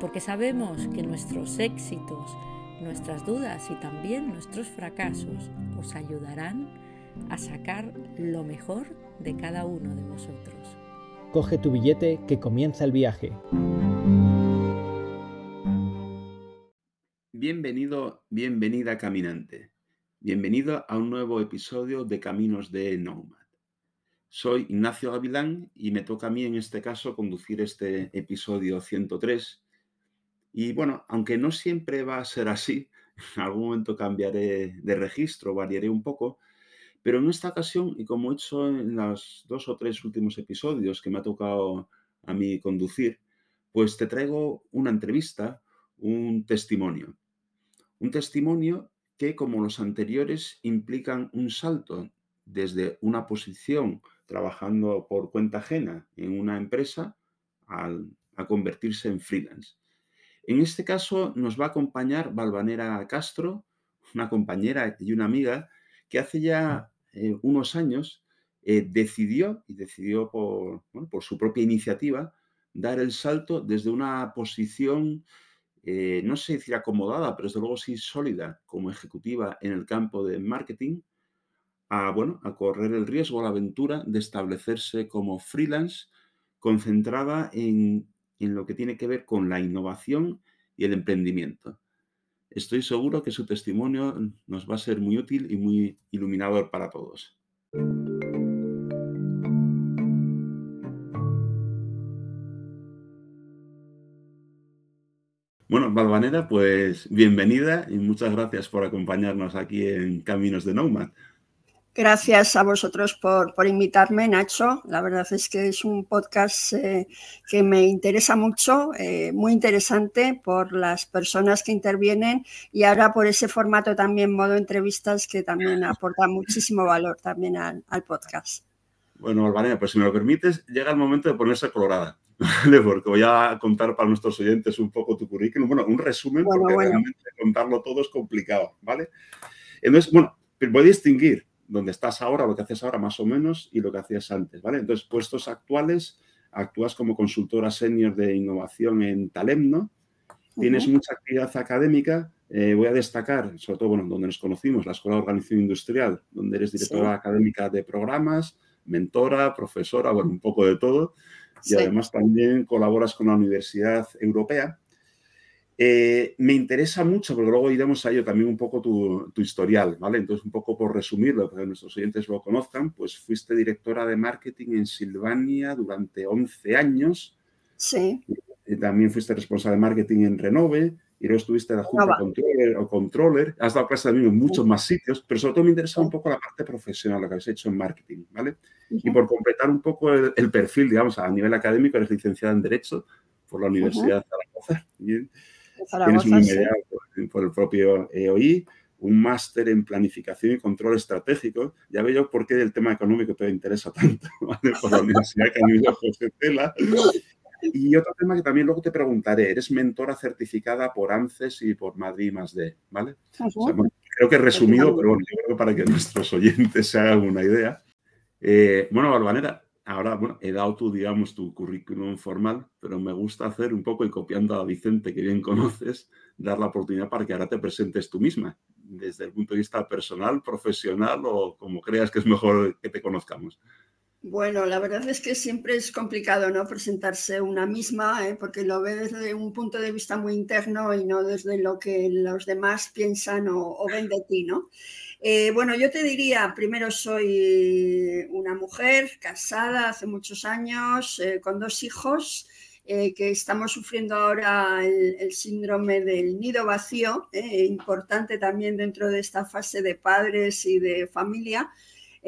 porque sabemos que nuestros éxitos, nuestras dudas y también nuestros fracasos os ayudarán a sacar lo mejor de cada uno de vosotros. Coge tu billete que comienza el viaje. Bienvenido, bienvenida caminante. Bienvenido a un nuevo episodio de Caminos de Nomad. Soy Ignacio Gavilán y me toca a mí en este caso conducir este episodio 103 y bueno, aunque no siempre va a ser así, en algún momento cambiaré de registro, variaré un poco, pero en esta ocasión, y como he hecho en los dos o tres últimos episodios que me ha tocado a mí conducir, pues te traigo una entrevista, un testimonio. Un testimonio que, como los anteriores, implican un salto desde una posición trabajando por cuenta ajena en una empresa a convertirse en freelance. En este caso nos va a acompañar Valvanera Castro, una compañera y una amiga que hace ya eh, unos años eh, decidió, y decidió por, por, su propia iniciativa, dar el salto desde una posición, eh, no sé decir acomodada, pero desde luego sí sólida como ejecutiva en el campo de marketing, a, bueno, a correr el riesgo, la aventura de establecerse como freelance, concentrada en en lo que tiene que ver con la innovación y el emprendimiento. Estoy seguro que su testimonio nos va a ser muy útil y muy iluminador para todos. Bueno, Valvanera, pues bienvenida y muchas gracias por acompañarnos aquí en Caminos de Nomad. Gracias a vosotros por, invitarme, Nacho. La verdad es que es un podcast eh, que me interesa mucho, eh, muy interesante por las personas que intervienen y ahora por ese formato también modo entrevistas que también aporta muchísimo valor también al, podcast. Bueno, Albanea, pues si me lo permites, llega el momento de ponerse colorada. ¿vale? Porque voy a contar para nuestros oyentes un poco tu currículum. Bueno, un resumen, porque realmente contarlo todo es complicado, ¿vale? Entonces, bueno, voy a distinguir donde estás ahora, lo que haces ahora más o menos y lo que hacías antes, ¿vale? Entonces, puestos actuales, actúas como consultora senior de innovación en Talemno, tienes mucha actividad académica, eh, voy a destacar, sobre todo, bueno, donde nos conocimos, la Escuela de Organización Industrial, donde eres directora académica de programas, mentora, profesora, bueno, un poco de todo, y además también colaboras con la Universidad Europea eh, me interesa mucho, porque luego iremos a ello también un poco tu, historial, ¿vale? Entonces, un poco por resumirlo, para que nuestros oyentes lo conozcan, pues fuiste directora de marketing en Silvania durante 11 años. Sí. Y también fuiste responsable de marketing en Renove, y luego estuviste de junta controller o controller. Has dado clases también en muchos más sitios, pero sobre todo me interesa un poco la parte profesional, lo que habéis hecho en marketing, ¿vale? Y por completar un poco el, perfil, digamos, a nivel académico, eres licenciada en Derecho por la Universidad de Zaragoza. Tienes un MBA por, el propio EOI, un máster en planificación y control estratégico. Ya veo por qué el tema económico te interesa tanto, ¿vale? Por la Universidad Camilo José Tela. Y otro tema que también luego te preguntaré, eres mentora certificada por ANCES y por Madrid más D, ¿vale? creo que resumido, pero bueno, yo creo para que nuestros oyentes se hagan una idea. Eh, bueno, Barbanera, ahora, bueno, he dado tu, digamos, tu currículum formal, pero me gusta hacer un poco y copiando a Vicente, que bien conoces, dar la oportunidad para que ahora te presentes tú misma, desde el punto de vista personal, profesional o como creas que es mejor que te conozcamos. Bueno, la verdad es que siempre es complicado ¿no? presentarse una misma, ¿eh? porque lo ve desde un punto de vista muy interno y no desde lo que los demás piensan o, o ven de ti, ¿no? Eh, bueno, yo te diría, primero soy una mujer casada hace muchos años, eh, con dos hijos, eh, que estamos sufriendo ahora el, síndrome del nido vacío, importante también dentro de esta fase de padres y de familia.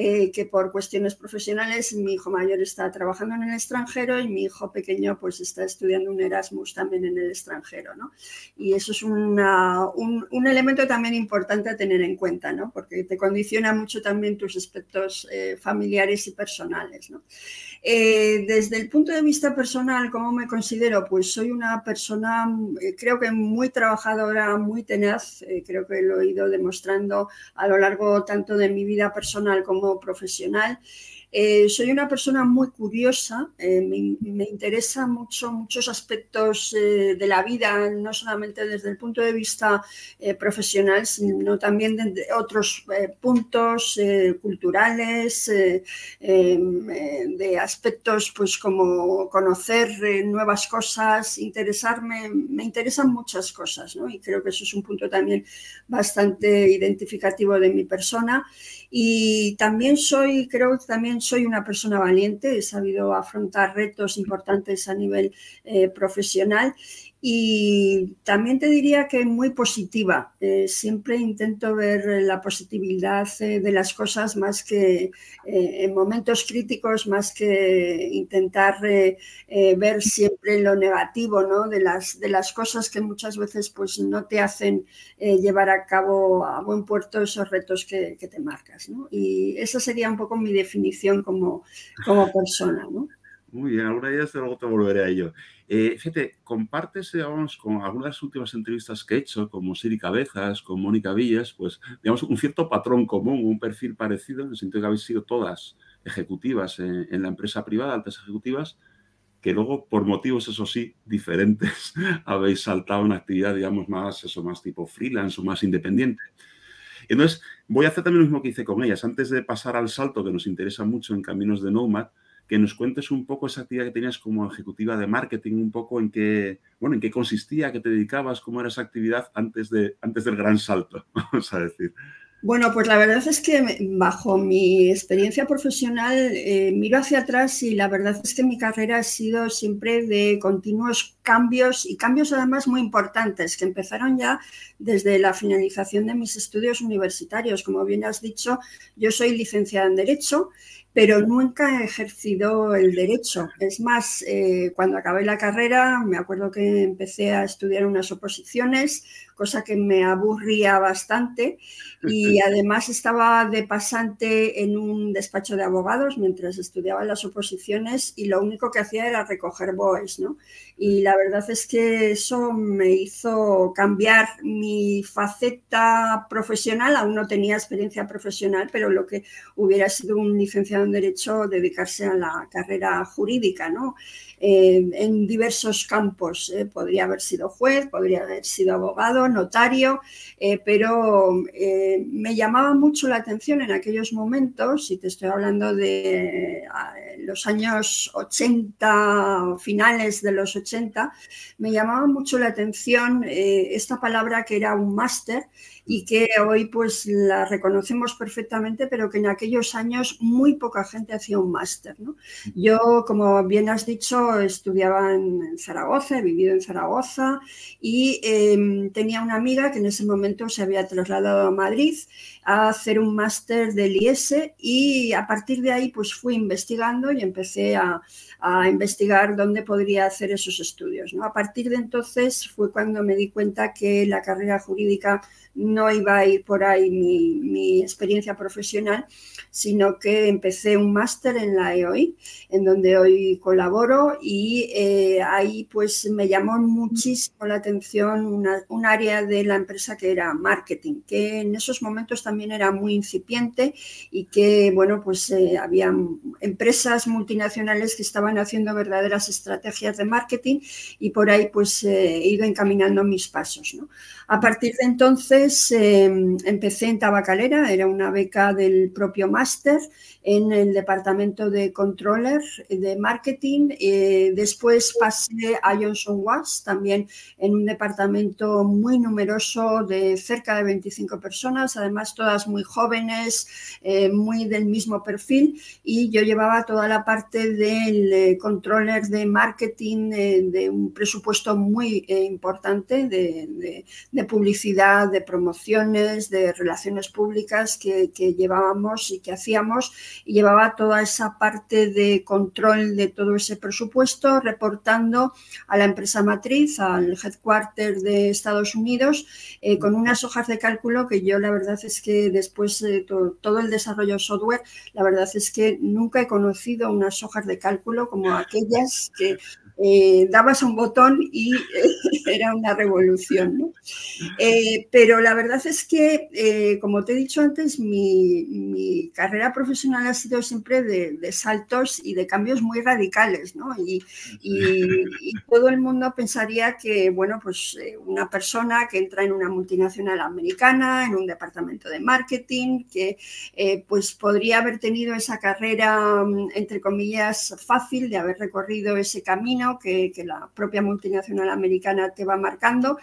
Eh, que por cuestiones profesionales mi hijo mayor está trabajando en el extranjero y mi hijo pequeño pues está estudiando un Erasmus también en el extranjero, ¿no? Y eso es un, un, elemento también importante a tener en cuenta, ¿no? Porque te condiciona mucho también tus aspectos eh, familiares y personales, ¿no? Eh, desde el punto de vista personal, ¿cómo me considero? Pues soy una persona, eh, creo que muy trabajadora, muy tenaz, eh, creo que lo he ido demostrando a lo largo tanto de mi vida personal como profesional. Eh, soy una persona muy curiosa, eh, me, interesa mucho muchos aspectos eh, de la vida, no solamente desde el punto de vista profesional, sino también desde otros puntos culturales, em, de aspectos pues como conocer nuevas cosas, interesarme, me interesan muchas cosas, ¿no? Y creo que eso es un punto también bastante identificativo de mi persona. Y también soy, creo que también soy una persona valiente, he sabido afrontar retos importantes a nivel eh, profesional y también te diría que muy positiva. Eh, siempre intento ver la positividad eh, de las cosas más que en momentos críticos, más que intentar ver siempre lo negativo ¿no? de, las, de las cosas que muchas veces pues, no te hacen llevar a cabo a buen puerto esos retos que, que te marcas. ¿no? Y esa sería un poco mi definición como, como persona. ¿no? Muy bien, alguna vez luego te volveré a ello. Eh, fíjate, compartes, digamos, con algunas de las últimas entrevistas que he hecho, como Siri Cabezas, con Mónica Villas, pues, digamos, un cierto patrón común, un perfil parecido, en el sentido que habéis sido todas ejecutivas en, la empresa privada, altas ejecutivas, que luego, por motivos, eso sí, diferentes, habéis saltado una actividad, digamos, más, eso, más tipo freelance o más independiente. Entonces, voy a hacer también lo mismo que hice con ellas. Antes de pasar al salto que nos interesa mucho en Caminos de Nomad, que nos cuentes un poco esa actividad que tenías como ejecutiva de marketing, un poco en qué, bueno, en qué consistía, qué te dedicabas, cómo era esa actividad antes, de, antes del gran salto, vamos a decir. Bueno, pues la verdad es que bajo mi experiencia profesional eh, miro hacia atrás y la verdad es que mi carrera ha sido siempre de continuos cambios y cambios además muy importantes que empezaron ya desde la finalización de mis estudios universitarios. Como bien has dicho, yo soy licenciada en Derecho pero nunca he ejercido el derecho. Es más, eh, cuando acabé la carrera, me acuerdo que empecé a estudiar unas oposiciones, cosa que me aburría bastante, y además estaba de pasante en un despacho de abogados mientras estudiaba las oposiciones y lo único que hacía era recoger BOEs, ¿no? Y la verdad es que eso me hizo cambiar mi faceta profesional, aún no tenía experiencia profesional, pero lo que hubiera sido un licenciado en Derecho dedicarse a la carrera jurídica, ¿no? Eh, en diversos campos. Eh, podría haber sido juez, podría haber sido abogado, notario, eh, pero me llamaba mucho la atención en aquellos momentos, y te estoy hablando de los años 80, finales de los 80, me llamaba mucho la atención esta palabra que era un máster y que hoy pues la reconocemos perfectamente, pero que en aquellos años muy poca gente hacía un máster. Yo, como bien has dicho, estudiaba en, Zaragoza, he vivido en Zaragoza y em, tenía una amiga que en ese momento se había trasladado a Madrid a hacer un máster del IES y a partir de ahí pues fui investigando y empecé a, a investigar dónde podría hacer esos estudios. ¿no? A partir de entonces fue cuando me di cuenta que la carrera jurídica no iba a ir por ahí mi, experiencia profesional, sino que empecé un máster en la EOI, en donde hoy colaboro y eh, ahí pues me llamó muchísimo la atención un área de la empresa que era marketing, que en esos momentos también era muy incipiente y que, bueno, pues eh, había empresas multinacionales que estaban haciendo verdaderas estrategias de marketing y por ahí pues eh, he ido encaminando mis pasos. A partir de entonces em, empecé en Tabacalera, era una beca del propio máster en el departamento de controller de marketing. Eh, después pasé a Johnson Watts, también en un departamento muy numeroso de cerca de 25 personas, además todas muy jóvenes, eh, muy del mismo perfil. Y yo llevaba toda la parte del eh, controller de marketing de un presupuesto muy importante de, publicidad, de promociones, de relaciones públicas que, llevábamos y que hacíamos llevaba toda esa parte de control de todo ese presupuesto, reportando a la empresa matriz, al headquarter de Estados Unidos, eh, con unas hojas de cálculo que yo la verdad es que después de todo, el desarrollo software, la verdad es que nunca he conocido unas hojas de cálculo como aquellas que eh, dabas un botón y era una revolución. Eh, pero la verdad es que, como te he dicho antes, mi, mi carrera profesional ha sido siempre de, saltos y de cambios muy radicales, ¿no? Y, todo el mundo pensaría que, bueno, pues eh, una persona que entra en una multinacional americana, en un departamento de marketing, que eh, pues podría haber tenido esa carrera, mm, entre comillas, fácil de haber recorrido ese camino que, la propia multinacional americana te va marcando,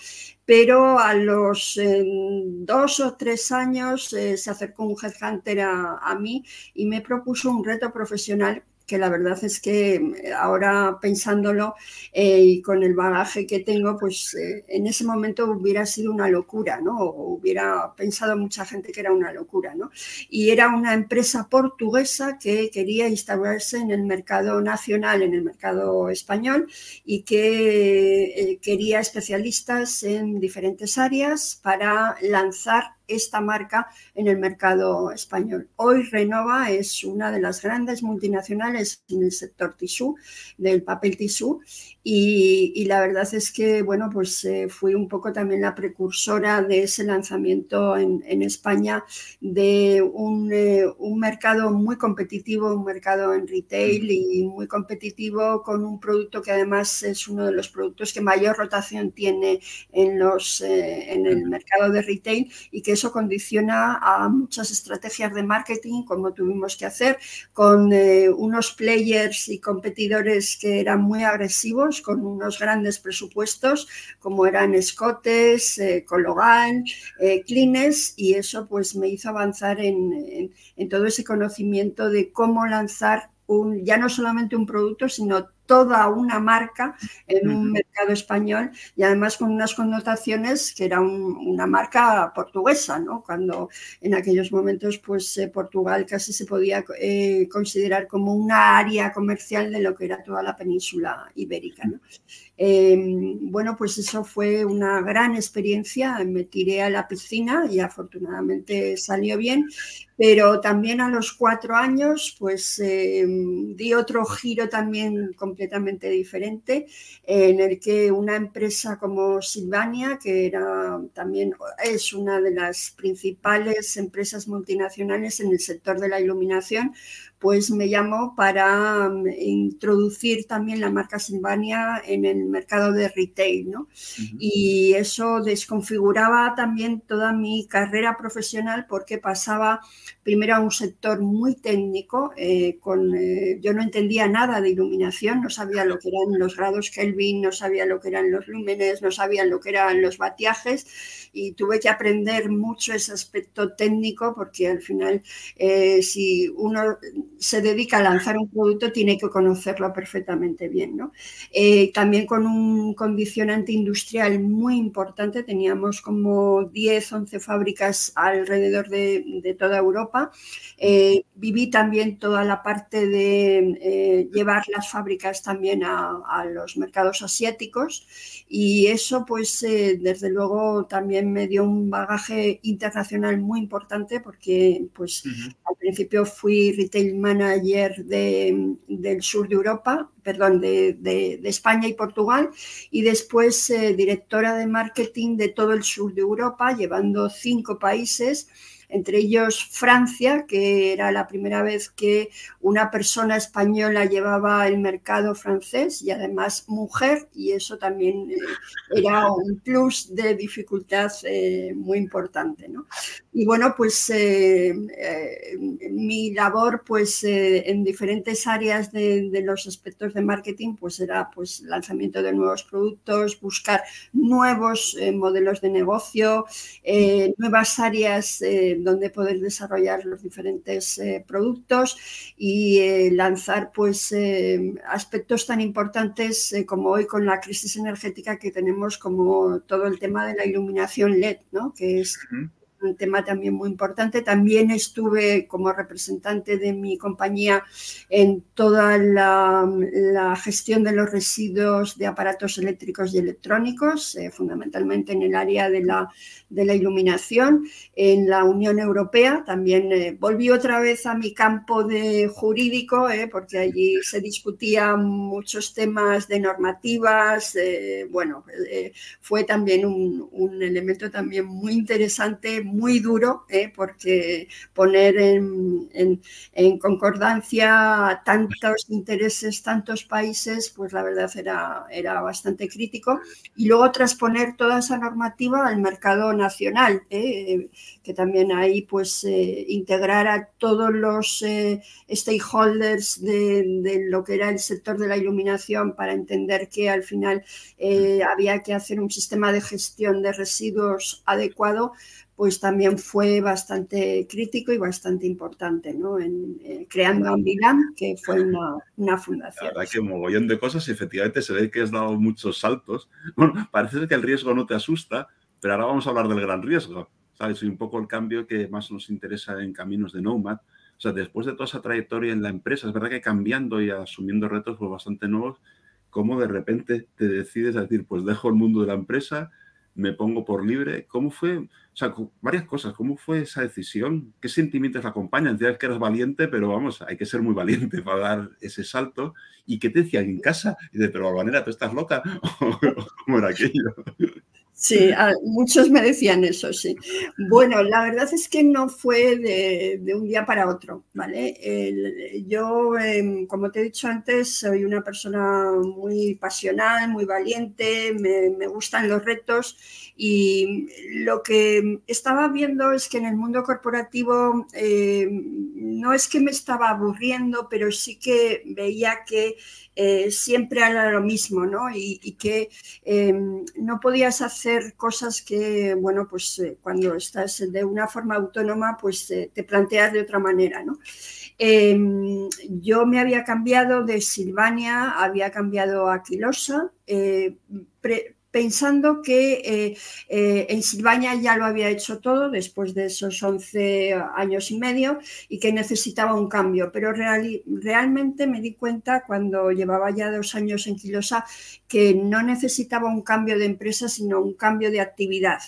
pero a los dos o tres años eh, se acercó un headhunter a, mí y me propuso un reto profesional que la verdad es que eh, ahora pensándolo eh, y con el bagaje que tengo, pues eh, en ese momento hubiera sido una locura, ¿no? Hubiera pensado mucha gente que era una locura, ¿no? Y era una empresa portuguesa que quería instaurarse en el mercado nacional, en el mercado español, y que quería especialistas en diferentes áreas para lanzar esta marca en el mercado español. Hoy Renova es una de las grandes multinacionales en el sector tisú, del papel tisú, y, la verdad es que, bueno, pues eh, fui un poco también la precursora de ese lanzamiento en, España de un, eh, un, mercado muy competitivo, un mercado en retail y muy competitivo con un producto que además es uno de los productos que mayor rotación tiene en, los, eh, en el mercado de retail y que eso condiciona a muchas estrategias de marketing como tuvimos que hacer con unos players y competidores que eran muy agresivos con unos grandes presupuestos como eran Scotes, eh, Cologan, eh, Clines y eso pues me hizo avanzar en, todo ese conocimiento de cómo lanzar un, ya no solamente un producto, sino toda una marca en un mercado español y además con unas connotaciones que era una marca portuguesa, ¿no? Cuando en aquellos momentos pues eh, Portugal casi se podía eh, considerar como una área comercial de lo que era toda la península ibérica, ¿no? Em, bueno, pues eso fue una gran experiencia. Me tiré a la piscina y afortunadamente salió bien, pero también a los cuatro años, pues em, di otro giro también completamente diferente, en el que una empresa como Silvania, que era también es una de las principales empresas multinacionales en el sector de la iluminación, pues me llamó para mm, introducir también la marca Silvania en el mercado de retail, ¿no? Y eso desconfiguraba también toda mi carrera profesional porque pasaba primero a un sector muy técnico, eh, con, eh, yo no entendía nada de iluminación, no sabía lo que eran los grados Kelvin, no sabía lo que eran los lúmenes, no sabía lo que eran los batiajes y tuve que aprender mucho ese aspecto técnico porque al final eh, si uno se dedica a lanzar un producto tiene que conocerlo perfectamente bien. ¿no? Eh, también con un condicionante industrial muy importante, teníamos como 10, 11 fábricas alrededor de, toda Europa. Eh, viví también toda la parte de llevar las fábricas también a, a, los mercados asiáticos y eso pues desde luego también me dio un bagaje internacional muy importante porque pues al principio fui retail manager del sur de Europa, perdón, de, España y Portugal y después eh, directora de marketing de todo el sur de Europa, llevando cinco países entre ellos Francia, que era la primera vez que una persona española llevaba el mercado francés y además mujer, y eso también eh, era un plus de dificultad eh, muy importante. Y bueno, pues mi labor pues en diferentes áreas de, de, los aspectos de marketing pues era pues lanzamiento de nuevos productos, buscar nuevos modelos de negocio, nuevas áreas donde poder desarrollar los diferentes eh, productos y eh, lanzar pues eh, aspectos tan importantes como hoy con la crisis energética que tenemos como todo el tema de la iluminación LED, ¿no? que es un tema también muy importante. También estuve como representante de mi compañía en toda la, gestión de los residuos de aparatos eléctricos y electrónicos, eh, fundamentalmente en el área de la, de la, iluminación. En la Unión Europea también eh, volví otra vez a mi campo de jurídico, eh, porque allí se discutían muchos temas de normativas. bueno, fue también un, un elemento también muy interesante muy duro, ¿eh? porque poner en, concordancia tantos intereses, tantos países, pues la verdad era, bastante crítico. Y luego transponer toda esa normativa al mercado nacional, ¿eh? que también ahí pues eh, a todos los stakeholders de, lo que era el sector de la iluminación para entender que al final había que hacer un sistema de gestión de residuos adecuado pues también fue bastante crítico y bastante importante, ¿no? En, eh, creando Ambilam, que fue una, una, fundación. La verdad que mogollón de cosas y efectivamente se ve que has dado muchos saltos. Bueno, parece que el riesgo no te asusta, pero ahora vamos a hablar del gran riesgo, ¿sabes? Y un poco el cambio que más nos interesa en caminos de Nomad. O sea, después de toda esa trayectoria en la empresa, es verdad que cambiando y asumiendo retos pues, bastante nuevos, ¿cómo de repente te decides a decir, pues dejo el mundo de la empresa, me pongo por libre. ¿Cómo fue? O sea, varias cosas. ¿Cómo fue esa decisión? ¿Qué sentimientos la acompañan? Entiendes que eres valiente, pero vamos, hay que ser muy valiente para dar ese salto. ¿Y qué te decían en casa? Y de, pero Albanera, ¿tú estás loca? ¿Cómo era aquello? Sí, muchos me decían eso, sí. Bueno, la verdad es que no fue de, un día para otro, ¿vale? yo, em, como te he dicho antes, soy una persona muy pasional, muy valiente, me, gustan los retos y lo que estaba viendo es que en el mundo corporativo em, no es que me estaba aburriendo, pero sí que veía que eh, siempre era lo mismo, ¿no? Y, que em, no podías hacer cosas que, bueno, pues eh, cuando estás de una forma autónoma, pues eh, te planteas de otra manera, ¿no? Em, yo me había cambiado de Silvania, había cambiado a Quilosa, pensando que eh, eh, en Silvania ya lo había hecho todo después de esos 11 años y medio y que necesitaba un cambio. Pero realmente me di cuenta cuando llevaba ya dos años en Quilosa que no necesitaba un cambio de empresa, sino un cambio de actividad.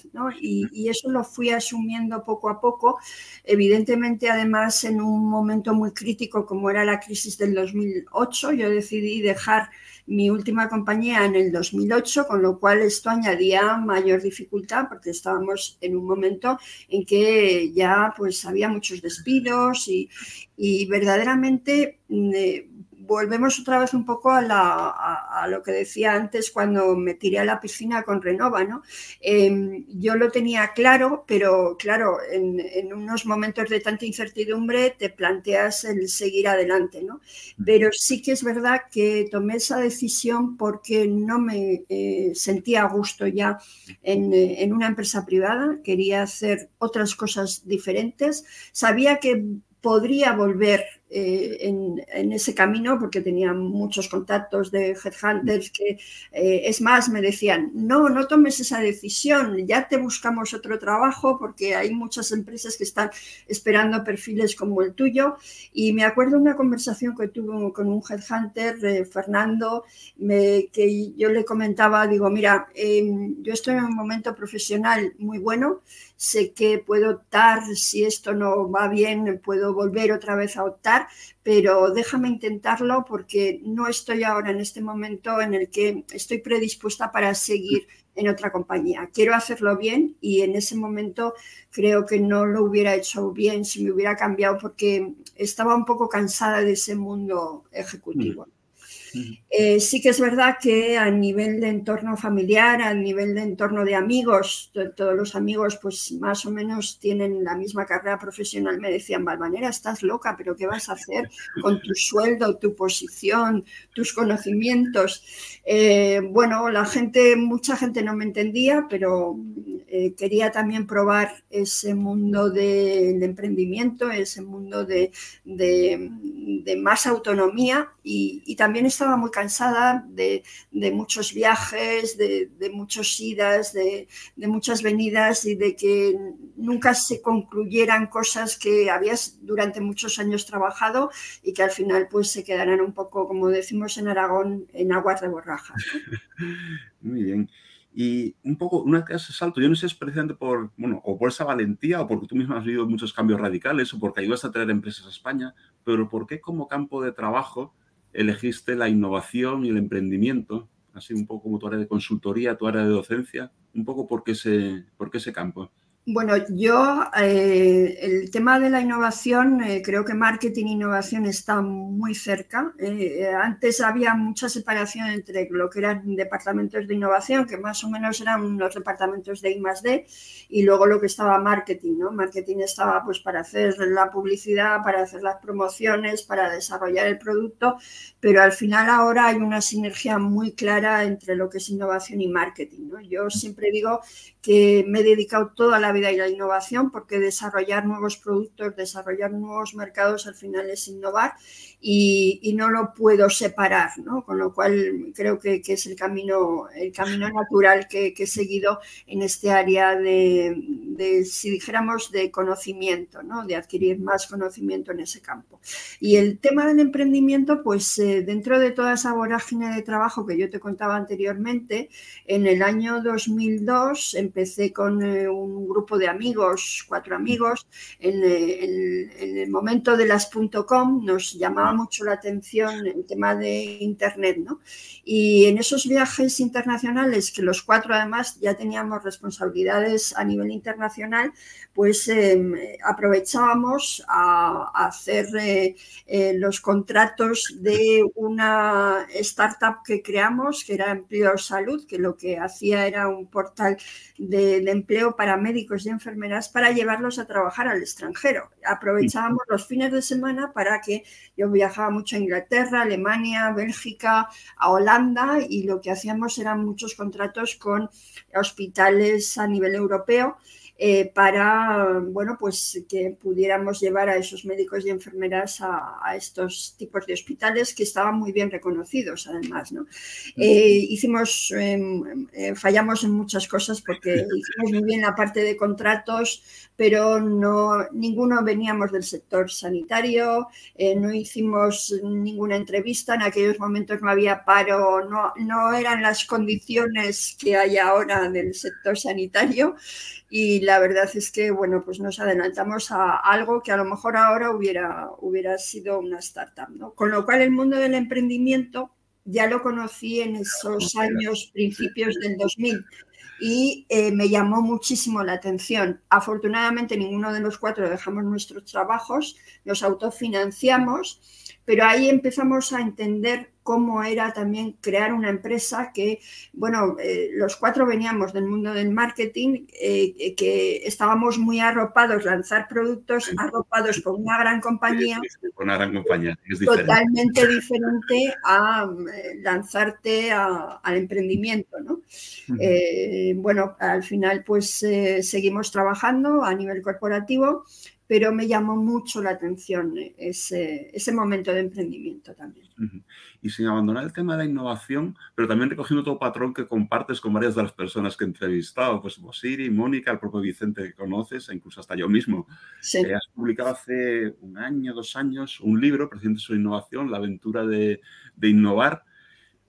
Y, y eso lo fui asumiendo poco a poco. Evidentemente, además, en un momento muy crítico como era la crisis del 2008, yo decidí dejar mi última compañía en el 2008, con lo cual esto añadía mayor dificultad porque estábamos en un momento en que ya pues había muchos despidos y, y verdaderamente mm, eh, volvemos otra vez un poco a, lo que decía antes cuando me tiré a la piscina con Renova. ¿no? Em, yo lo tenía claro, pero claro, en, unos momentos de tanta incertidumbre te planteas el seguir adelante. ¿no? Pero sí que es verdad que tomé esa decisión porque no me eh, sentía a gusto ya en, en una empresa privada, quería hacer otras cosas diferentes. Sabía que podría volver eh, en, ese camino porque tenía muchos contactos de headhunters que eh, es más me decían no no tomes esa decisión ya te buscamos otro trabajo porque hay muchas empresas que están esperando perfiles como el tuyo y me acuerdo una conversación que tuve con un headhunter eh, Fernando que yo le comentaba digo mira em, yo estoy en un momento profesional muy bueno sé que puedo optar, si esto no va bien, puedo volver otra vez a optar, pero déjame intentarlo porque no estoy ahora en este momento en el que estoy predispuesta para seguir en otra compañía. Quiero hacerlo bien y en ese momento creo que no lo hubiera hecho bien si me hubiera cambiado porque estaba un poco cansada de ese mundo ejecutivo. Eh, sí que es verdad que a nivel de entorno familiar, a nivel de entorno de amigos, todos los amigos pues más o menos tienen la misma carrera profesional, me decían, Valvanera, estás loca, pero ¿qué vas a hacer con tu sueldo, tu posición, tus conocimientos? Eh, bueno, la gente, mucha gente no me entendía, pero eh, quería también probar ese mundo del emprendimiento, ese mundo de, más autonomía y, también estaba muy cansada de, muchos viajes, de, muchos idas, de, muchas venidas y de que nunca se concluyeran cosas que habías durante muchos años trabajado y que al final pues se quedaran un poco, como decimos en Aragón, en aguas de borraja. Muy bien. Y un poco, una que ese salto, yo no sé si es precisamente por, bueno, o por esa valentía, o porque tú mismo has vivido muchos cambios radicales, o porque ayudas a traer empresas a España, pero ¿por qué como campo de trabajo elegiste la innovación y el emprendimiento? Así un poco como tu área de consultoría, tu área de docencia, un poco por qué ese, por qué ese campo. Bueno, yo eh, el tema de la innovación, eh, creo que marketing e innovación está muy cerca. Eh, antes había mucha separación entre lo que eran departamentos de innovación, que más o menos eran los departamentos de I +D, y luego lo que estaba marketing. ¿no? Marketing estaba pues para hacer la publicidad, para hacer las promociones, para desarrollar el producto, pero al final ahora hay una sinergia muy clara entre lo que es innovación y marketing. Yo siempre digo que me he dedicado toda la vida a la innovación porque desarrollar nuevos productos, desarrollar nuevos mercados al final es innovar y, no lo puedo separar, ¿no? Con lo cual creo que, es el camino, el camino natural que, he seguido en este área de, si dijéramos, de conocimiento, ¿no? De adquirir más conocimiento en ese campo. Y el tema del emprendimiento, pues eh, dentro de toda esa vorágine de trabajo que yo te contaba anteriormente, en el año 2002 empecé con eh, un grupo de amigos, cuatro amigos, en, eh, el momento de las .com nos llamaba mucho la atención el tema de Internet, ¿no? Y en esos viajes internacionales, que los cuatro además ya teníamos responsabilidades a nivel internacional, pues em, aprovechábamos a, hacer eh, eh, los contratos de una startup que creamos, que era Empleo Salud, que lo que hacía era un portal de, de empleo para médicos y enfermeras para llevarlos a trabajar al extranjero. Aprovechábamos los fines de semana para que yo viajaba mucho a Inglaterra, Alemania, Bélgica, a Holanda y lo que hacíamos eran muchos contratos con hospitales a nivel europeo eh, para bueno, pues que pudiéramos llevar a esos médicos y enfermeras a, estos tipos de hospitales que estaban muy bien reconocidos, además. ¿no? Eh, hicimos, em, eh, fallamos en muchas cosas porque hicimos muy bien la parte de contratos, pero no, ninguno veníamos del sector sanitario, no hicimos ninguna entrevista, en aquellos momentos no había paro, no, no eran las condiciones que hay ahora del sector sanitario y la verdad es que, bueno, pues nos adelantamos a algo que a lo mejor ahora hubiera, hubiera sido una startup, ¿no? Con lo cual el mundo del emprendimiento ya lo conocí en esos años, principios del 2000 y eh, me llamó muchísimo la atención. Afortunadamente ninguno de los cuatro dejamos nuestros trabajos, nos autofinanciamos, pero ahí empezamos a entender cómo era también crear una empresa que, bueno, eh, los cuatro veníamos del mundo del marketing, eh, que estábamos muy arropados, lanzar productos arropados por una gran compañía. una gran compañía, Totalmente diferente a eh, lanzarte al emprendimiento, ¿no? bueno, al final pues seguimos trabajando a nivel corporativo, pero me llamó mucho la atención ese, ese momento de emprendimiento también y sin abandonar el tema de la innovación, pero también recogiendo todo patrón que compartes con varias de las personas que he entrevistado, pues Siri, Mónica, el propio Vicente que conoces, e incluso hasta yo mismo. Sí. Eh, has publicado hace un año, dos años, un libro, presidente sobre innovación, la aventura de, de, innovar.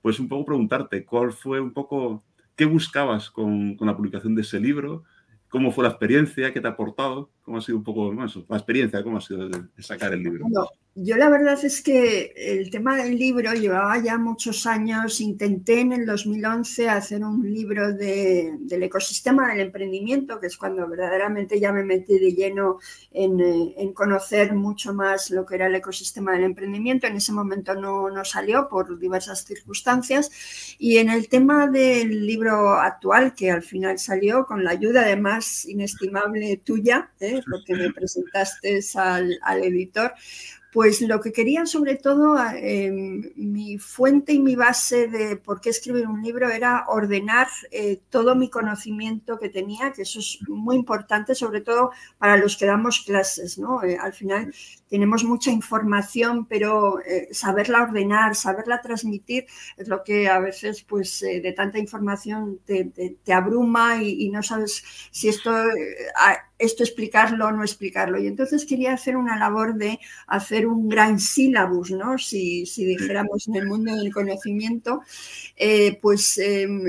Pues un poco preguntarte, ¿cuál fue un poco, qué buscabas con, con la publicación de ese libro? Cómo fue la experiencia, qué te ha aportado, cómo ha sido un poco más la experiencia, cómo ha sido sacar el libro. Yo la verdad es que el tema del libro llevaba ya muchos años, intenté en el 2011 hacer un libro del ecosistema del emprendimiento, que es cuando verdaderamente ya me metí de lleno en, eh, en, conocer mucho más lo que era el ecosistema del emprendimiento. En ese momento no, no salió por diversas circunstancias. Y en el tema del libro actual, que al final salió con la ayuda además inestimable tuya, ¿eh? porque me presentaste al, al editor, pues lo que quería sobre todo, em, mi fuente y mi base de por qué escribir un libro era ordenar eh, todo mi conocimiento que tenía, que eso es muy importante, sobre todo para los que damos clases, ¿no? Eh, al final tenemos mucha información, pero eh, saberla ordenar, saberla transmitir es lo que a veces, pues, de tanta información te, abruma y, y, no sabes si esto esto explicarlo o no explicarlo. Y entonces quería hacer una labor de hacer un gran sílabus, ¿no? Si, dijéramos en el mundo del conocimiento, eh, pues em,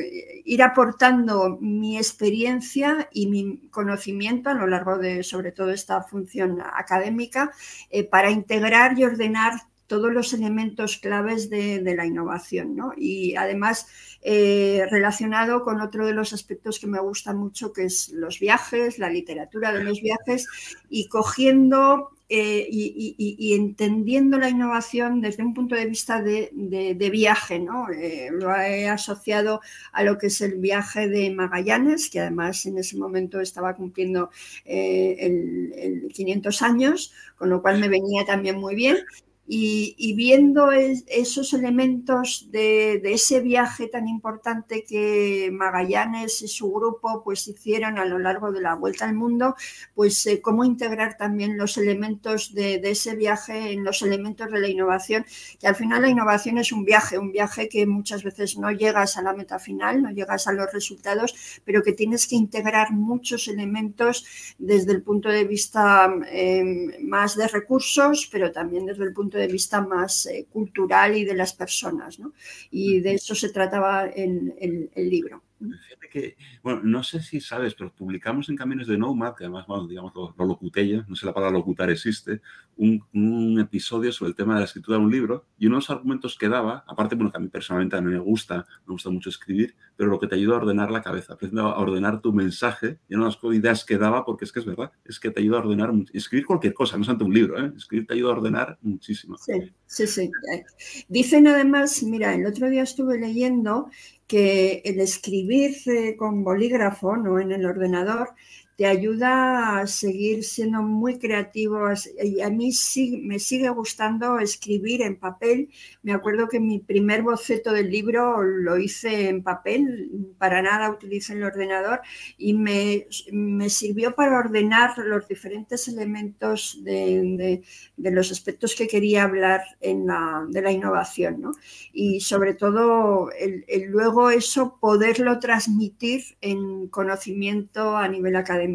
ir aportando mi experiencia y mi conocimiento a lo largo de, sobre todo, esta función académica eh, para integrar y ordenar todos los elementos claves de, la innovación. ¿no? Y además eh, relacionado con otro de los aspectos que me gusta mucho, que es los viajes, la literatura de los viajes, y cogiendo eh, y, entendiendo la innovación desde un punto de vista de, viaje. ¿no? Eh, lo he asociado a lo que es el viaje de Magallanes, que además en ese momento estaba cumpliendo el 500 años, con lo cual me venía también muy bien. Y, viendo esos elementos de, ese viaje tan importante que Magallanes y su grupo pues hicieron a lo largo de la vuelta al mundo, pues eh, cómo integrar también los elementos de, ese viaje en los elementos de la innovación, que al final la innovación es un viaje, un viaje que muchas veces no llegas a la meta final, no llegas a los resultados, pero que tienes que integrar muchos elementos desde el punto de vista em, más de recursos, pero también desde el punto de vista más eh, cultural y de las personas. ¿no? Y de eso se trataba en el libro que, bueno, no sé si sabes, pero publicamos en Caminos de Nomad, que además, bueno, digamos, lo, lo locuté no sé la palabra locutar existe, un, episodio sobre el tema de la escritura de un libro y unos argumentos que daba, aparte, bueno, que a mí personalmente a mí me gusta, me gusta mucho escribir, pero lo que te ayuda a ordenar la cabeza, a ordenar tu mensaje y unas ideas que daba, porque es que es verdad, es que te ayuda a ordenar, escribir cualquier cosa, no solamente un libro, ¿eh? escribir te ayuda a ordenar muchísimo. Sí, sí, sí. Dicen además, mira, el otro día estuve leyendo que el escribir con bolígrafo, no en el ordenador, te ayuda a seguir siendo muy creativo y a mí sí, me sigue gustando escribir en papel. Me acuerdo que mi primer boceto del libro lo hice en papel, para nada utilicé el ordenador y me, me sirvió para ordenar los diferentes elementos de, de, los aspectos que quería hablar en la, de la innovación. ¿no? Y sobre todo el, luego eso poderlo transmitir en conocimiento a nivel académico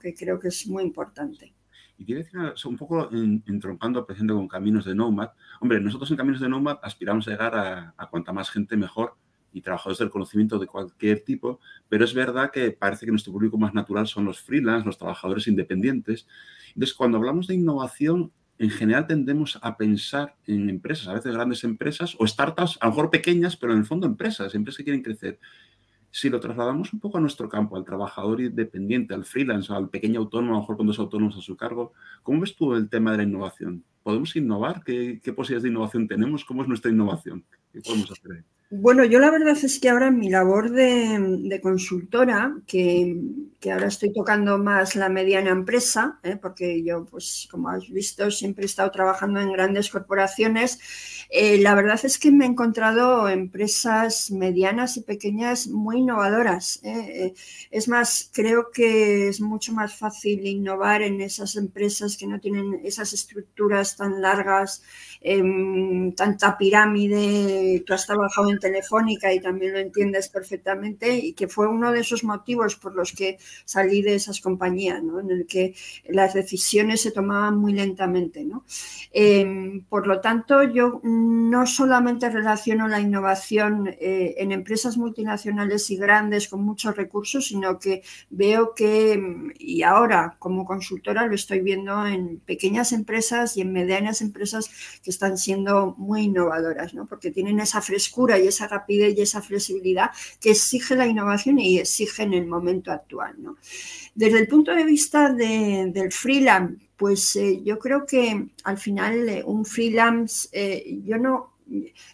que creo que es muy importante. Y quiero decir un poco entroncando, por con Caminos de Nomad. Hombre, nosotros en Caminos de Nomad aspiramos a llegar a, a cuanta más gente mejor y trabajadores del conocimiento de cualquier tipo, pero es verdad que parece que nuestro público más natural son los freelance, los trabajadores independientes. Entonces, cuando hablamos de innovación, en general tendemos a pensar en empresas, a veces grandes empresas o startups, a lo mejor pequeñas, pero en el fondo empresas, empresas que quieren crecer. Si lo trasladamos un poco a nuestro campo, al trabajador independiente, al freelance, al pequeño autónomo, a lo mejor con dos autónomos a su cargo, ¿cómo ves tú el tema de la innovación? ¿Podemos innovar? ¿Qué, posibilidades de innovación tenemos? ¿Cómo es nuestra innovación? ¿Qué podemos hacer ahí? Bueno, yo la verdad es que ahora en mi labor de, consultora, que, ahora estoy tocando más la mediana empresa, ¿eh? porque yo, pues como has visto, siempre he estado trabajando en grandes corporaciones, eh, la verdad es que me he encontrado empresas medianas y pequeñas muy innovadoras. ¿eh? Es más, creo que es mucho más fácil innovar en esas empresas que no tienen esas estructuras tan largas, em, tanta pirámide. Tú has trabajado en Telefónica y también lo entiendes perfectamente y que fue uno de esos motivos por los que salí de esas compañías, en el que las decisiones se tomaban muy lentamente. ¿no? Em, por lo tanto, yo no solamente relaciono la innovación eh, en empresas multinacionales y grandes con muchos recursos, sino que veo que, y ahora como consultora lo estoy viendo en pequeñas empresas y en medianas empresas que están siendo muy innovadoras, ¿no? porque tienen esa frescura y esa rapidez y esa flexibilidad que exige la innovación y exige en el momento actual. ¿no? Desde el punto de vista del freelance, pues eh, yo creo que al final eh, un freelance, eh, yo no,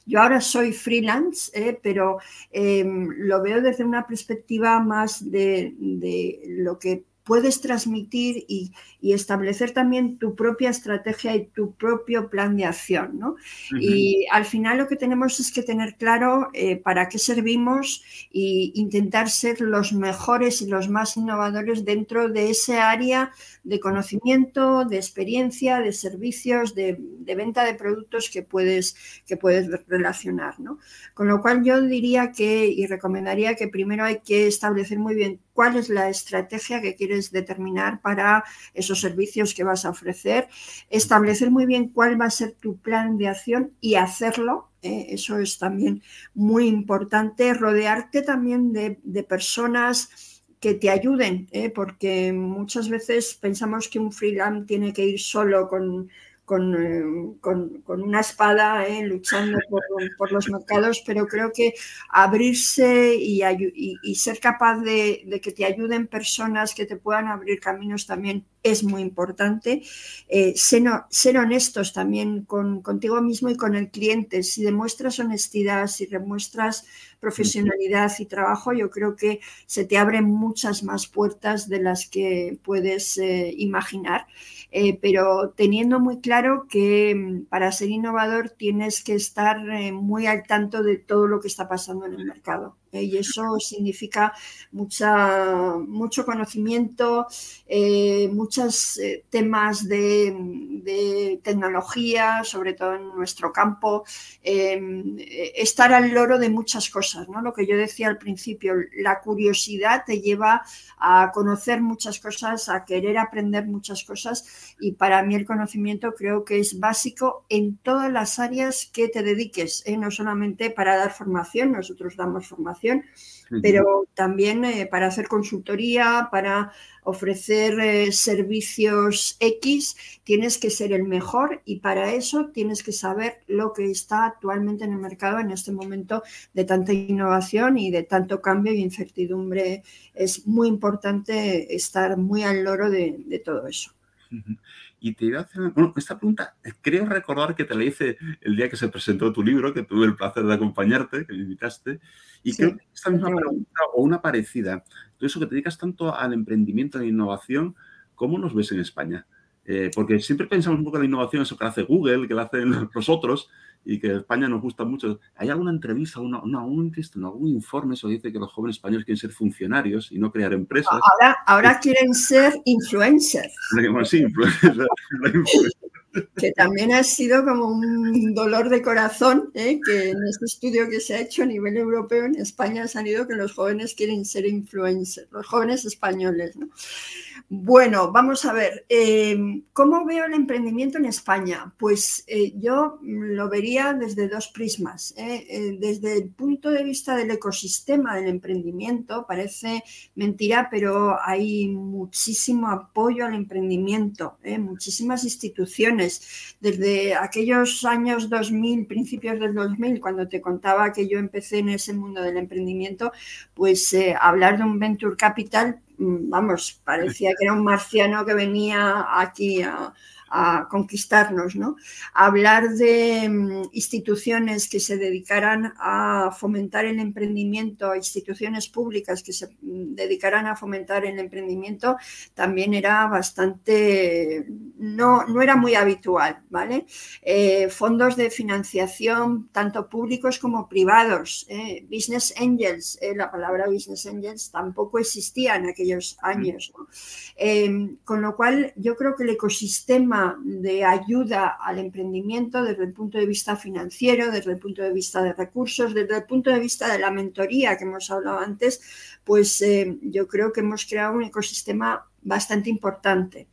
yo ahora soy freelance, pero em, lo veo desde una perspectiva más de, de lo que puedes transmitir y, establecer también tu propia estrategia y tu propio plan de acción. ¿no? Y al final lo que tenemos es que tener claro eh, para qué servimos e intentar ser los mejores y los más innovadores dentro de ese área de conocimiento, de experiencia, de servicios, de, venta de productos que puedes, que puedes relacionar. ¿no? Con lo cual yo diría que y recomendaría que primero hay que establecer muy bien cuál es la estrategia que quieres determinar para esos servicios que vas a ofrecer, establecer muy bien cuál va a ser tu plan de acción y hacerlo. ¿eh? eso es también muy importante, rodearte también de, personas que te ayuden, ¿eh? porque muchas veces pensamos que un freelance tiene que ir solo con, eh, con, con, una espada eh, luchando por, los mercados, pero creo que abrirse y, ser capaz de, que te ayuden personas que te puedan abrir caminos también es muy importante. Eh, ser, honestos también con, contigo mismo y con el cliente. Si demuestras honestidad, si demuestras profesionalidad y trabajo, yo creo que se te abren muchas más puertas de las que puedes imaginar. Eh, pero teniendo muy claro que mm, para ser innovador tienes que estar eh, muy al tanto de todo lo que está pasando en el mercado. ¿Eh? y eso significa mucha, mucho conocimiento, muchos temas de, tecnología, sobre todo en nuestro campo, estar al loro de muchas cosas. ¿no? Lo que yo decía al principio, la curiosidad te lleva a conocer muchas cosas, a querer aprender muchas cosas y para mí el conocimiento creo que es básico en todas las áreas que te dediques, ¿eh? no solamente para dar formación, nosotros damos formación, pero también eh, para hacer consultoría, para ofrecer eh, servicios X, tienes que ser el mejor y para eso tienes que saber lo que está actualmente en el mercado en este momento de tanta innovación y de tanto cambio y incertidumbre. Es muy importante estar muy al loro de todo eso. Y te iba a hacer, bueno, esta pregunta, creo recordar que te la hice el día que se presentó tu libro, que tuve el placer de acompañarte, que me invitaste, y creo que esta misma pregunta o una parecida, tú eso que te dedicas tanto al emprendimiento e innovación, ¿cómo nos ves en España? Eh, porque siempre pensamos un poco en la innovación, eso que hace Google, que lo hacen los otros, y que España nos gusta mucho. ¿Hay alguna entrevista, una, un, algún informe eso dice que los jóvenes españoles quieren ser funcionarios y no crear empresas? Ahora, ahora quieren ser influencers. Sí, que también ha sido como un dolor de corazón, ¿eh? que en este estudio que se ha hecho a nivel europeo en España ha salido que los jóvenes quieren ser influencers, los jóvenes españoles. ¿no? Bueno, vamos a ver, em, ¿cómo veo el emprendimiento en España? Pues eh, yo lo vería desde dos prismas. ¿eh? Eh, desde el punto de vista del ecosistema del emprendimiento, parece mentira, pero hay muchísimo apoyo al emprendimiento, muchísimas instituciones. Desde aquellos años 2000, principios del 2000, cuando te contaba que yo empecé en ese mundo del emprendimiento, pues hablar de un venture capital Mm, vamos, parecía que era un marciano que venía aquí a, a conquistarnos, ¿no? Hablar de mm, instituciones que se dedicaran a fomentar el emprendimiento, instituciones públicas que se mm, dedicaran a fomentar el emprendimiento, también era bastante, no, no era muy habitual, ¿vale? Eh, fondos de financiación, tanto públicos como privados, ¿eh? business angels, ¿eh? la palabra business angels tampoco existía en aquellos años, con lo cual yo creo que el ecosistema de ayuda al emprendimiento desde el punto de vista financiero, desde el punto de vista de recursos, desde el punto de vista de la mentoría que hemos hablado antes, pues eh, yo creo que hemos creado un ecosistema bastante importante.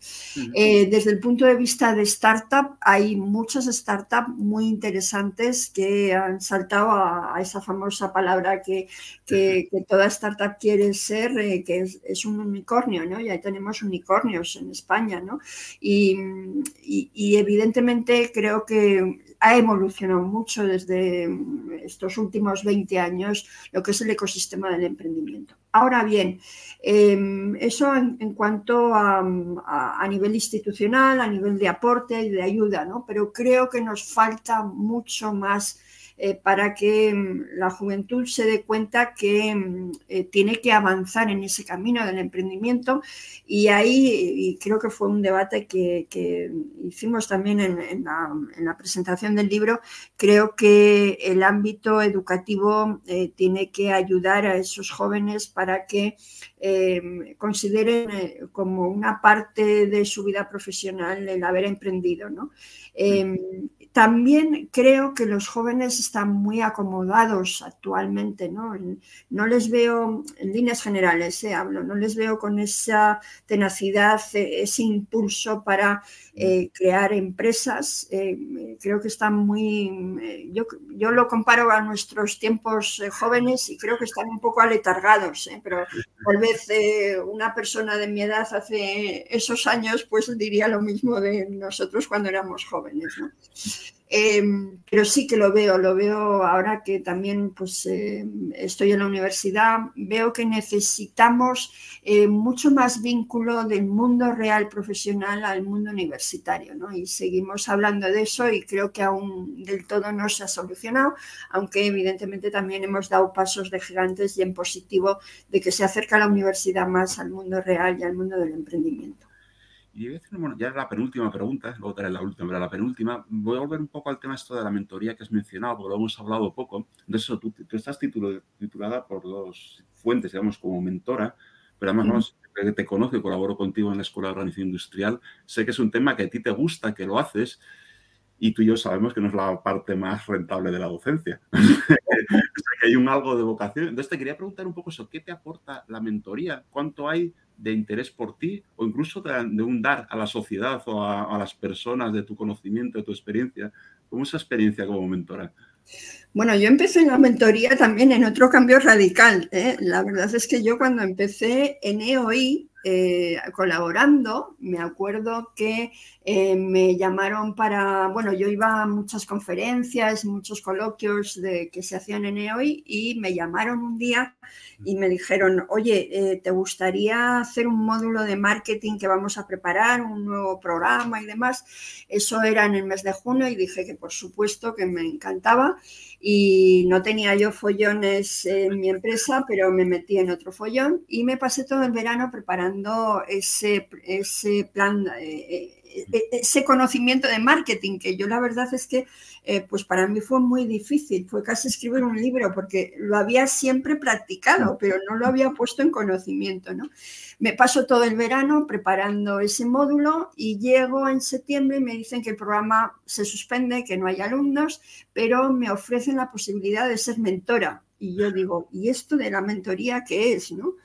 Eh, desde el punto de vista de startup, hay muchas startups muy interesantes que han saltado a, esa famosa palabra que, que, toda startup quiere ser, eh, que es, un unicornio, ¿no? Ya tenemos unicornios en España, ¿no? Y, y evidentemente creo que ha evolucionado mucho desde estos últimos 20 años lo que es el ecosistema del emprendimiento. Ahora bien, em, eso en, cuanto a, nivel institucional, a nivel de aporte y de ayuda, ¿no? Pero creo que nos falta mucho más eh, para que mm, la juventud se dé cuenta que mm, eh, tiene que avanzar en ese camino del emprendimiento y ahí creo que fue un debate que, hicimos también en, la, presentación del libro, creo que el ámbito educativo eh, tiene que ayudar a esos jóvenes para que consideren como una parte de su vida profesional el haber emprendido. ¿no? También creo que los jóvenes están muy acomodados actualmente, ¿no? No les veo, en líneas generales, eh, hablo, no les veo con esa tenacidad, eh, ese impulso para eh, crear empresas. creo que están muy, yo, yo, lo comparo a nuestros tiempos jóvenes y creo que están un poco aletargados, pero tal vez una persona de mi edad hace esos años, pues diría lo mismo de nosotros cuando éramos jóvenes, ¿no? Em, pero sí que lo veo, lo veo ahora que también pues, em, estoy en la universidad, veo que necesitamos eh, mucho más vínculo del mundo real profesional al mundo universitario, ¿no? Y seguimos hablando de eso y creo que aún del todo no se ha solucionado, aunque evidentemente también hemos dado pasos de gigantes y en positivo de que se acerca la universidad más al mundo real y al mundo del emprendimiento. Y voy a hacer, bueno, ya la penúltima pregunta, luego daré la última, pero la penúltima, voy a volver un poco al tema esto de la mentoría que has mencionado, porque lo hemos hablado poco. De eso, tú, estás titulada por dos fuentes, digamos, como mentora, pero además no, te conozco y colaboro contigo en la Escuela de Organización Industrial. Sé que es un tema que a ti te gusta, que lo haces, y tú y yo sabemos que no es la parte más rentable de la docencia. que hay un algo de vocación. Entonces te quería preguntar un poco eso, ¿qué te aporta la mentoría? ¿Cuánto hay de interés por ti o incluso de, un dar a la sociedad o a, las personas de tu conocimiento, de tu experiencia. ¿Cómo es esa experiencia como mentora? Bueno, yo empecé en la mentoría también en otro cambio radical. ¿eh? La verdad es que yo cuando empecé en EOI, eh, colaborando, me acuerdo que eh, me llamaron para, bueno, yo iba a muchas conferencias, muchos coloquios que se hacían en EOI y me llamaron un día y me dijeron, oye, ¿te gustaría hacer un módulo de marketing que vamos a preparar, un nuevo programa y demás? Eso era en el mes de junio y dije que por supuesto que me encantaba y no tenía yo follones en mi empresa, pero me metí en otro follón y me pasé todo el verano preparando ese, ese plan. Eh, e, e, ese conocimiento de marketing, que yo la verdad es que eh, pues para mí fue muy difícil, fue casi escribir un libro porque lo había siempre practicado, pero no lo había puesto en conocimiento. ¿no? Me paso todo el verano preparando ese módulo y llego en septiembre y me dicen que el programa se suspende, que no hay alumnos, pero me ofrecen la posibilidad de ser mentora. Y yo digo, ¿y esto de la mentoría qué es? ¿no?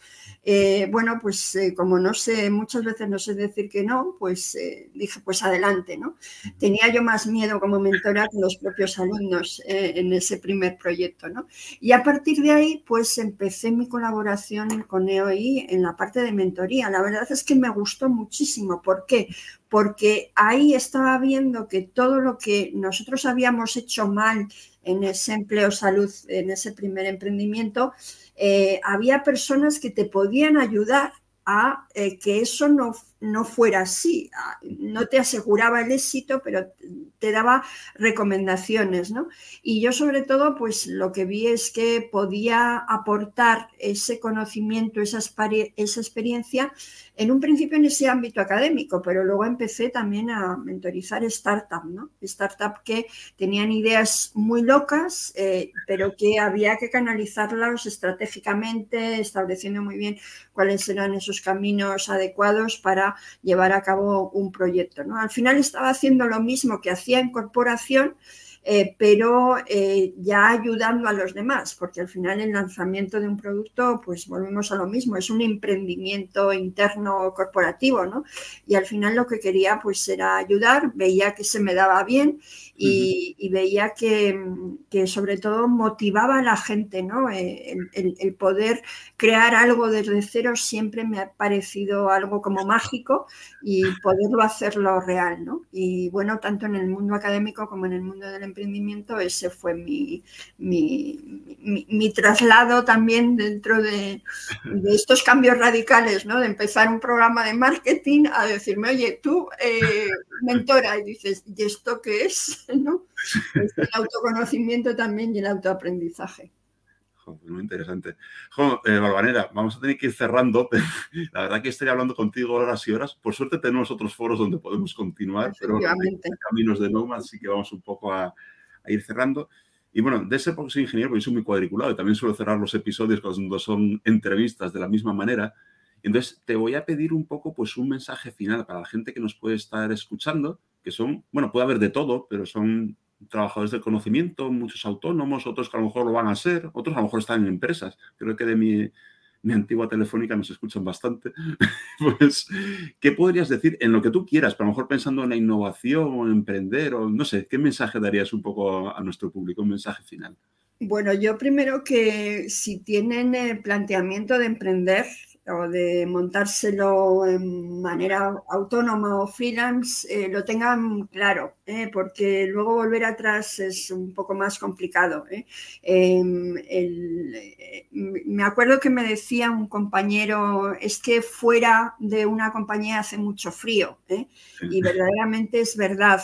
Eh, bueno, pues eh, como no sé, muchas veces no sé decir que no, pues eh, dije, pues adelante, ¿no? Tenía yo más miedo como mentora que los propios alumnos en ese primer proyecto, ¿no? Y a partir de ahí, pues empecé mi colaboración con EOI en la parte de mentoría. La verdad es que me gustó muchísimo. ¿Por qué? Porque ahí estaba viendo que todo lo que nosotros habíamos hecho mal en ese empleo salud, en ese primer emprendimiento, eh, había personas que te podían ayudar a eh, que eso no, no, fuera así. No te aseguraba el éxito, pero te daba recomendaciones, ¿no? Y yo sobre todo, pues lo que vi es que podía aportar ese conocimiento, esa, experiencia en un principio en ese ámbito académico, pero luego empecé también a mentorizar startups, ¿no? Startups que tenían ideas muy locas, eh, pero que había que canalizarlas estratégicamente, estableciendo muy bien cuáles eran esos caminos adecuados para llevar a cabo un proyecto. ¿no? Al final estaba haciendo lo mismo que hacía en corporación, eh, pero eh, ya ayudando a los demás, porque al final el lanzamiento de un producto, pues volvemos a lo mismo, es un emprendimiento interno corporativo, ¿no? Y al final lo que quería pues era ayudar, veía que se me daba bien y, veía que, sobre todo motivaba a la gente, ¿no? Eh, el, poder crear algo desde cero siempre me ha parecido algo como mágico y poderlo hacerlo real, ¿no? Y bueno, tanto en el mundo académico como en el mundo del emprendimiento, ese fue mi, traslado también dentro de, estos cambios radicales, ¿no? De empezar un programa de marketing a decirme, oye, tú, eh, mentora, y dices, ¿y esto qué es? el autoconocimiento también y el autoaprendizaje. Muy interesante. Jo, eh, vamos a tener que ir cerrando. La verdad que estaría hablando contigo horas y horas. Por suerte tenemos otros foros donde podemos continuar, pero caminos de Nomad, así que vamos un poco a, ir cerrando. Y bueno, de ese porque soy ingeniero, porque soy muy cuadriculado y también suelo cerrar los episodios cuando son entrevistas de la misma manera. Entonces, te voy a pedir un poco, pues, un mensaje final para la gente que nos puede estar escuchando que son, bueno, puede haber de todo, pero son trabajadores del conocimiento, muchos autónomos, otros que a lo mejor lo van a ser, otros a lo mejor están en empresas. Creo que de mi, mi antigua telefónica nos escuchan bastante. pues, ¿qué podrías decir en lo que tú quieras? Pero a lo mejor pensando en la innovación o en emprender o no sé, ¿qué mensaje darías un poco a nuestro público, un mensaje final? Bueno, yo primero que si tienen el planteamiento de emprender, o de montárselo en manera autónoma o freelance, eh, lo tengan claro, eh, porque luego volver atrás es un poco más complicado. Eh. Em, me acuerdo que me decía un compañero, es que fuera de una compañía hace mucho frío, y verdaderamente es verdad,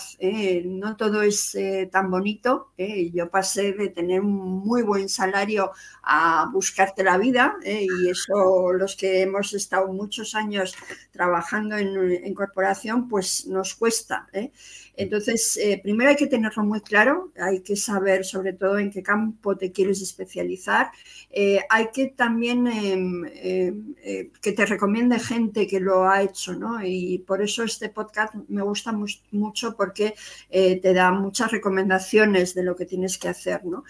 no todo es tan bonito. Yo pasé de tener un muy buen salario a buscarte la vida, y eso los que hemos estado muchos años trabajando en, corporación, pues nos cuesta. ¿eh? Entonces, eh, primero hay que tenerlo muy claro, hay que saber sobre todo en qué campo te quieres especializar. Eh, hay que también em, em, que te recomiende gente que lo ha hecho, ¿no? Y por eso este podcast me gusta mucho porque te da muchas recomendaciones de lo que tienes que hacer, ¿no?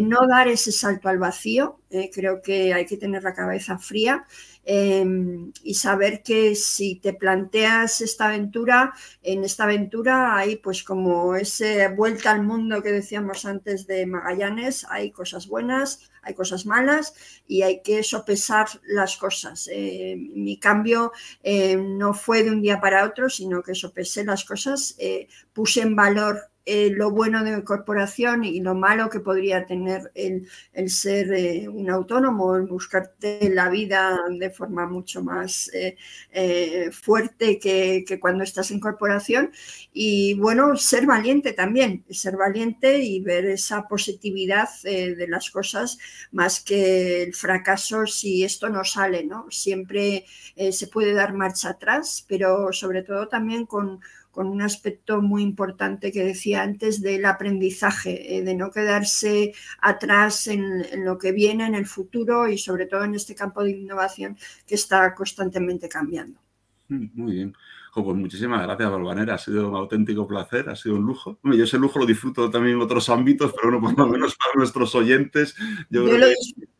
no dar ese salto al vacío, creo que hay que tener la cabeza fría. Em, y saber que si te planteas esta aventura, en esta aventura hay pues como esa vuelta al mundo que decíamos antes de Magallanes, hay cosas buenas, hay cosas malas y hay que sopesar las cosas. Eh, mi cambio eh, no fue de un día para otro, sino que sopesé las cosas, eh, puse en valor eh, lo bueno de corporación y lo malo que podría tener el, ser eh, un autónomo, el buscarte la vida de forma mucho más eh, fuerte que, cuando estás en corporación. Y bueno, ser valiente también, ser valiente y ver esa positividad de las cosas más que el fracaso si esto no sale, ¿no? Siempre se puede dar marcha atrás, pero sobre todo también con con un aspecto muy importante que decía antes del aprendizaje, eh, de no quedarse atrás en, lo que viene, en el futuro y sobre todo en este campo de innovación que está constantemente cambiando. Mm, muy bien. pues muchísimas gracias, Balvanera. Ha sido un auténtico placer, ha sido un lujo. Yo ese lujo lo disfruto también en otros ámbitos, pero bueno, por lo menos para nuestros oyentes. Yo,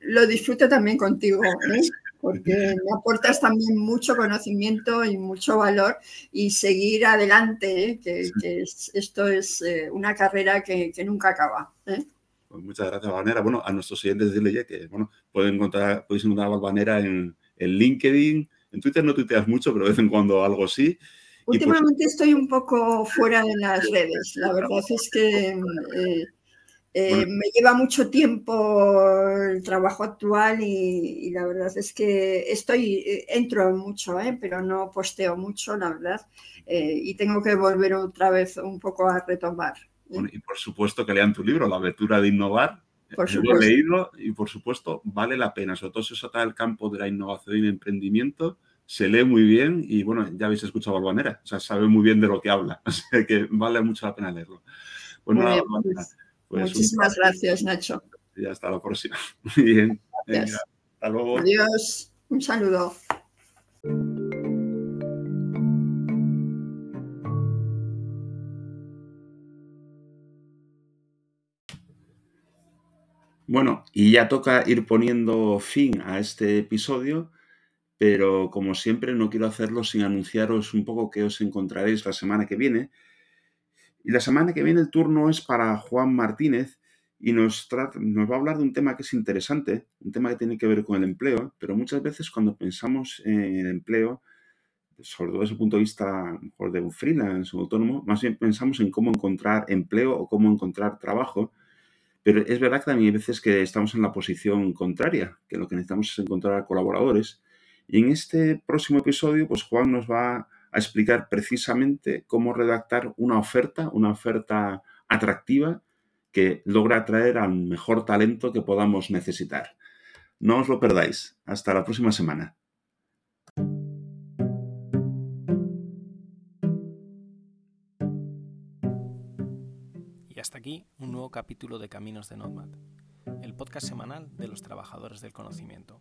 lo, disfruto también contigo. ¿eh? Porque me aportas también mucho conocimiento y mucho valor y seguir adelante, ¿eh? que, esto es eh, una carrera que, nunca acaba. ¿eh? Pues muchas gracias, Valvanera. Bueno, a nuestros oyentes decirle ya que bueno, pueden encontrar, podéis encontrar a Valvanera en, en, LinkedIn, en Twitter no tuiteas mucho, pero de vez en cuando algo sí. Últimamente estoy un poco fuera de las redes. La verdad es que eh, me lleva mucho tiempo el trabajo actual y, la verdad es que estoy, eh, entro mucho, ¿eh? pero no posteo mucho, la verdad, y tengo que volver otra vez un poco a retomar. y por supuesto que lean tu libro, La aventura de innovar. Por lo he leído y por supuesto vale la pena, sobre todo si os el campo de la innovación y el emprendimiento, se lee muy bien y bueno, ya habéis escuchado a Balvanera, o sea, sabe muy bien de lo que habla, así que vale mucho la pena leerlo. Pues pues pues Muchísimas gracias, Nacho. Y hasta la próxima. Muy Bien. Gracias. hasta luego. Adiós. Un saludo. Bueno, y ya toca ir poniendo fin a este episodio, pero como siempre no quiero hacerlo sin anunciaros un poco que os encontraréis la semana que viene y la semana que viene el turno es para Juan Martínez y nos, va a hablar de un tema que es interesante, un tema que tiene que ver con el empleo, pero muchas veces cuando pensamos en el empleo, sobre todo desde el punto de vista de un freelance o autónomo, más bien pensamos en cómo encontrar empleo o cómo encontrar trabajo, pero es verdad que también hay veces que estamos en la posición contraria, que lo que necesitamos es encontrar colaboradores. Y en este próximo episodio, pues Juan nos va a explicar precisamente cómo redactar una oferta, una oferta atractiva que logra atraer al mejor talento que podamos necesitar. No os lo perdáis. Hasta la próxima semana. Y hasta aquí un nuevo capítulo de Caminos de Nomad, el podcast semanal de los trabajadores del conocimiento.